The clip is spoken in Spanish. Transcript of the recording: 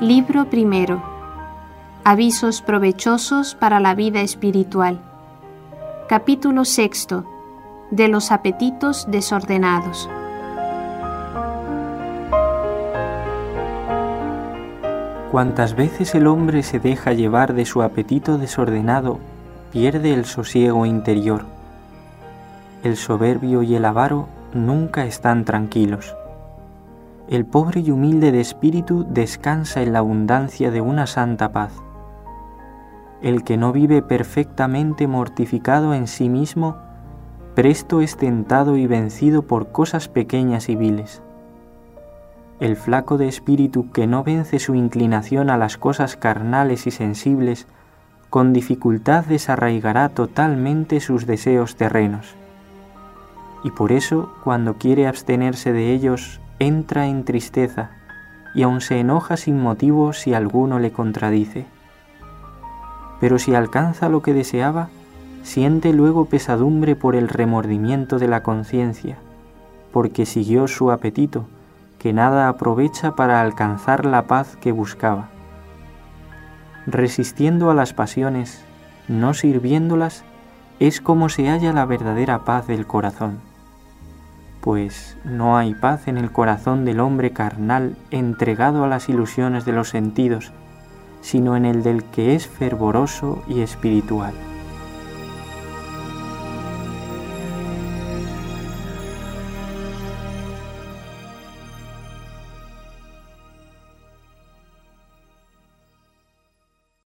Libro primero. Avisos provechosos para la vida espiritual. Capítulo sexto. De los apetitos desordenados. Cuantas veces el hombre se deja llevar de su apetito desordenado, pierde el sosiego interior. El soberbio y el avaro nunca están tranquilos. El pobre y humilde de espíritu descansa en la abundancia de una santa paz. El que no vive perfectamente mortificado en sí mismo, presto es tentado y vencido por cosas pequeñas y viles. El flaco de espíritu que no vence su inclinación a las cosas carnales y sensibles, con dificultad desarraigará totalmente sus deseos terrenos. Y por eso, cuando quiere abstenerse de ellos, entra en tristeza y aun se enoja sin motivo si alguno le contradice. Pero si alcanza lo que deseaba, siente luego pesadumbre por el remordimiento de la conciencia, porque siguió su apetito, que nada aprovecha para alcanzar la paz que buscaba. Resistiendo a las pasiones, no sirviéndolas, es como se halla la verdadera paz del corazón pues no hay paz en el corazón del hombre carnal entregado a las ilusiones de los sentidos, sino en el del que es fervoroso y espiritual.